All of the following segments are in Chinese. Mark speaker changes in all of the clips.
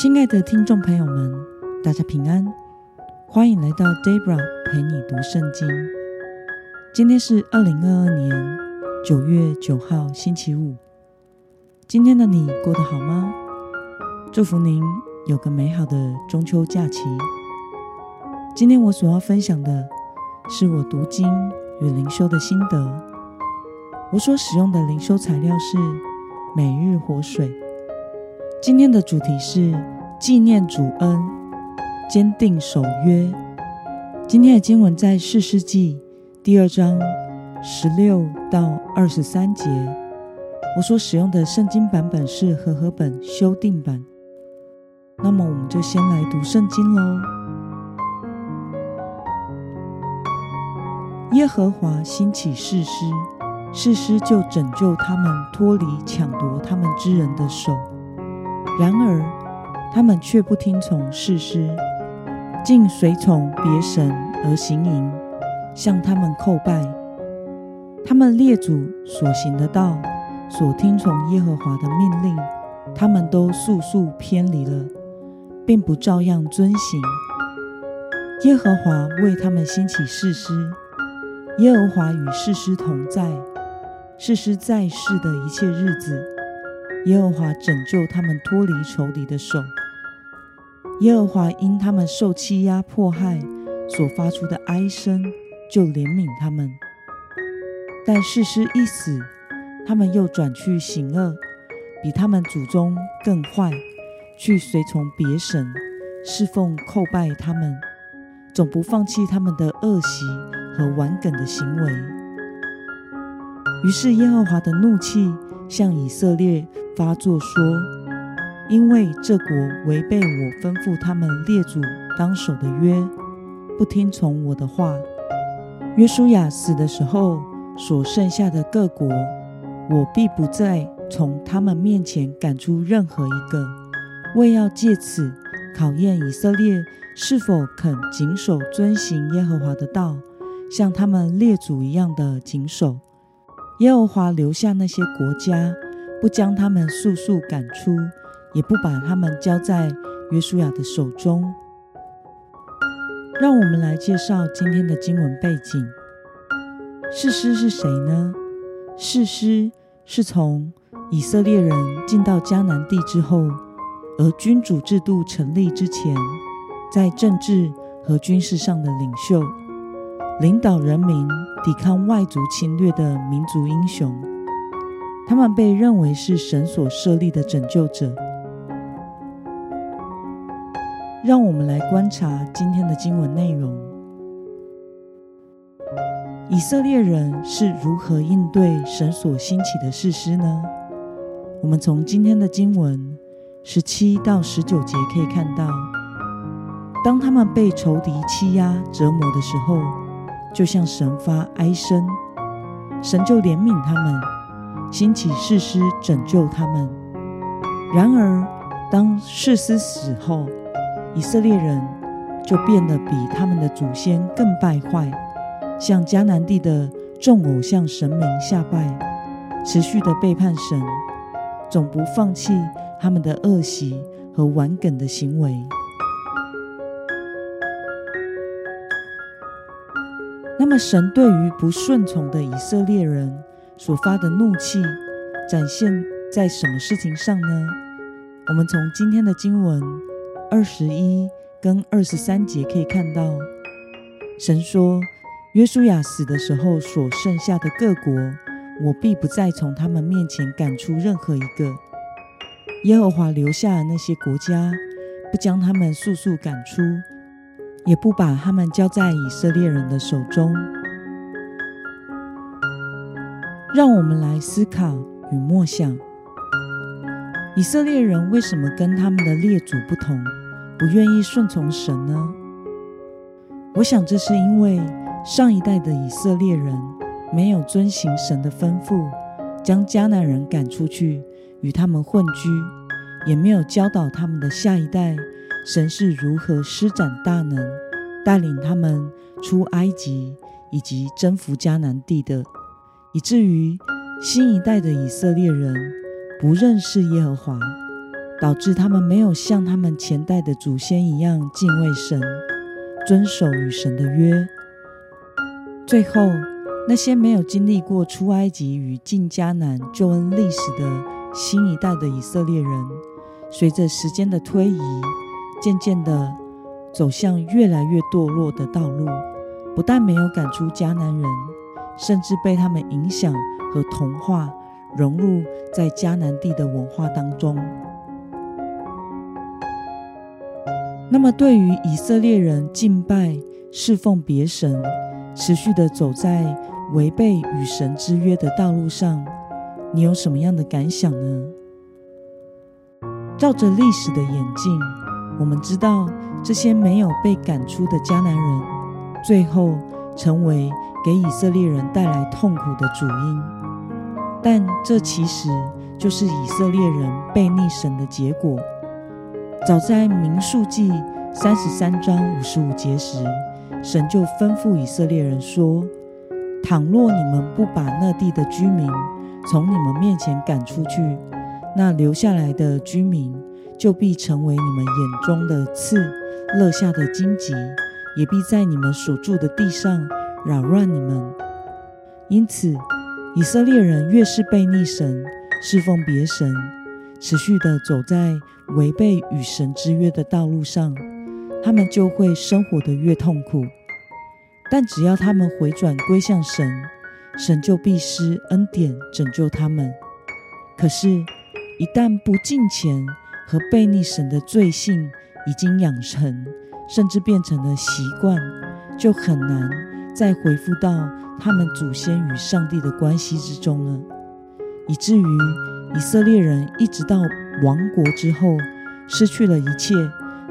Speaker 1: 亲爱的听众朋友们，大家平安，欢迎来到 Debra 陪你读圣经。今天是二零二二年九月九号，星期五。今天的你过得好吗？祝福您有个美好的中秋假期。今天我所要分享的是我读经与灵修的心得。我所使用的灵修材料是每日活水。今天的主题是纪念主恩，坚定守约。今天的经文在四世纪第二章十六到二十三节。我所使用的圣经版本是和合本修订版。那么，我们就先来读圣经喽。耶和华兴起士师，士师就拯救他们脱离抢夺他们之人的手。然而，他们却不听从事师，竟随从别神而行淫，向他们叩拜。他们列祖所行的道，所听从耶和华的命令，他们都速速偏离了，并不照样遵行。耶和华为他们兴起士师，耶和华与士师同在，士师在世的一切日子。耶和华拯救他们脱离仇敌的手。耶和华因他们受欺压迫害所发出的哀声，就怜悯他们。但士师一死，他们又转去行恶，比他们祖宗更坏，去随从别神，侍奉叩拜他们，总不放弃他们的恶习和顽梗的行为。于是耶和华的怒气向以色列。发作说：“因为这国违背我吩咐他们列祖当守的约，不听从我的话。约书亚死的时候，所剩下的各国，我必不再从他们面前赶出任何一个，为要借此考验以色列是否肯谨守遵行耶和华的道，像他们列祖一样的谨守。耶和华留下那些国家。”不将他们速速赶出，也不把他们交在约书亚的手中。让我们来介绍今天的经文背景。士师是谁呢？士师是从以色列人进到迦南地之后，而君主制度成立之前，在政治和军事上的领袖，领导人民抵抗外族侵略的民族英雄。他们被认为是神所设立的拯救者。让我们来观察今天的经文内容：以色列人是如何应对神所兴起的事师呢？我们从今天的经文十七到十九节可以看到，当他们被仇敌欺压折磨的时候，就向神发哀声，神就怜悯他们。兴起士师拯救他们。然而，当士师死后，以色列人就变得比他们的祖先更败坏，向迦南地的众偶像神明下拜，持续的背叛神，总不放弃他们的恶习和顽梗的行为。那么，神对于不顺从的以色列人，所发的怒气展现在什么事情上呢？我们从今天的经文二十一跟二十三节可以看到，神说：“约书亚死的时候，所剩下的各国，我必不再从他们面前赶出任何一个。耶和华留下的那些国家，不将他们速速赶出，也不把他们交在以色列人的手中。”让我们来思考与默想：以色列人为什么跟他们的列祖不同，不愿意顺从神呢？我想，这是因为上一代的以色列人没有遵行神的吩咐，将迦南人赶出去与他们混居，也没有教导他们的下一代，神是如何施展大能，带领他们出埃及以及征服迦南地的。以至于新一代的以色列人不认识耶和华，导致他们没有像他们前代的祖先一样敬畏神，遵守与神的约。最后，那些没有经历过出埃及与进迦南救恩历史的新一代的以色列人，随着时间的推移，渐渐的走向越来越堕落的道路。不但没有赶出迦南人，甚至被他们影响和同化，融入在迦南地的文化当中。那么，对于以色列人敬拜、侍奉别神，持续的走在违背与神之约的道路上，你有什么样的感想呢？照着历史的演进，我们知道这些没有被赶出的迦南人，最后成为给以色列人带来痛苦的主因。但这其实就是以色列人背逆神的结果。早在民数记三十三章五十五节时。神就吩咐以色列人说：“倘若你们不把那地的居民从你们面前赶出去，那留下来的居民就必成为你们眼中的刺，勒下的荆棘，也必在你们所住的地上扰乱你们。因此，以色列人越是背逆神，侍奉别神，持续的走在违背与神之约的道路上。”他们就会生活的越痛苦，但只要他们回转归向神，神就必施恩典拯救他们。可是，一旦不敬虔和背逆神的罪性已经养成，甚至变成了习惯，就很难再回复到他们祖先与上帝的关系之中了。以至于以色列人一直到亡国之后，失去了一切。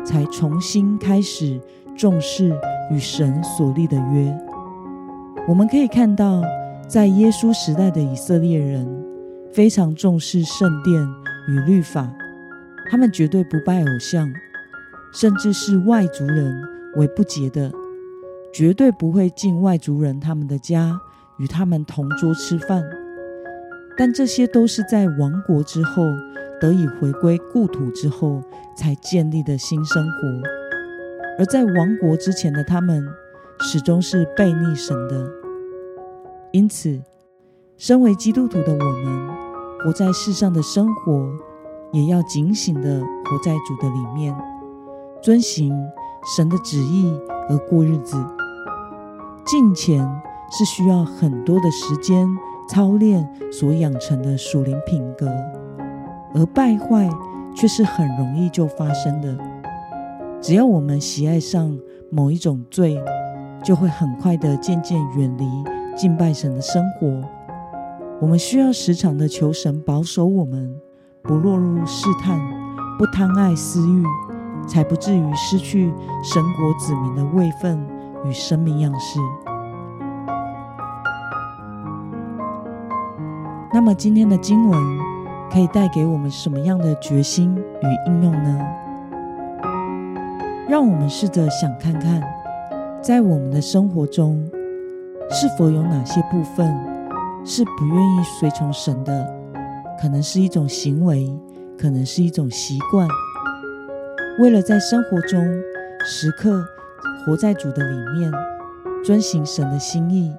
Speaker 1: 才重新开始重视与神所立的约。我们可以看到，在耶稣时代的以色列人非常重视圣殿与律法，他们绝对不拜偶像，甚至是外族人为不洁的，绝对不会进外族人他们的家与他们同桌吃饭。但这些都是在亡国之后。得以回归故土之后，才建立的新生活；而在亡国之前的他们，始终是背逆神的。因此，身为基督徒的我们，活在世上的生活，也要警醒的活在主的里面，遵行神的旨意而过日子。敬虔是需要很多的时间操练所养成的属灵品格。而败坏却是很容易就发生的。只要我们喜爱上某一种罪，就会很快的渐渐远离敬拜神的生活。我们需要时常的求神保守我们，不落入试探，不贪爱私欲，才不至于失去神国子民的位分与生命样式。那么今天的经文。可以带给我们什么样的决心与应用呢？让我们试着想看看，在我们的生活中，是否有哪些部分是不愿意随从神的？可能是一种行为，可能是一种习惯。为了在生活中时刻活在主的里面，遵行神的心意，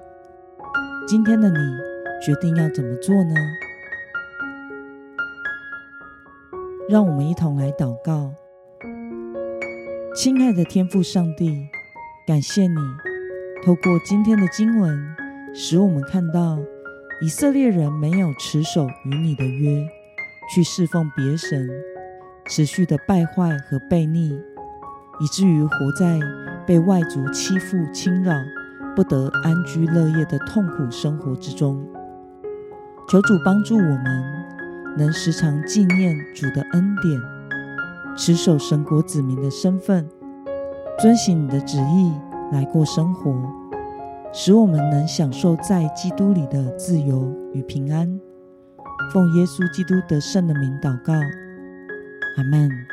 Speaker 1: 今天的你决定要怎么做呢？让我们一同来祷告，亲爱的天父上帝，感谢你透过今天的经文，使我们看到以色列人没有持守与你的约，去侍奉别神，持续的败坏和悖逆，以至于活在被外族欺负侵扰、不得安居乐业的痛苦生活之中。求主帮助我们。能时常纪念主的恩典，持守神国子民的身份，遵行你的旨意来过生活，使我们能享受在基督里的自由与平安。奉耶稣基督得胜的名祷告，阿门。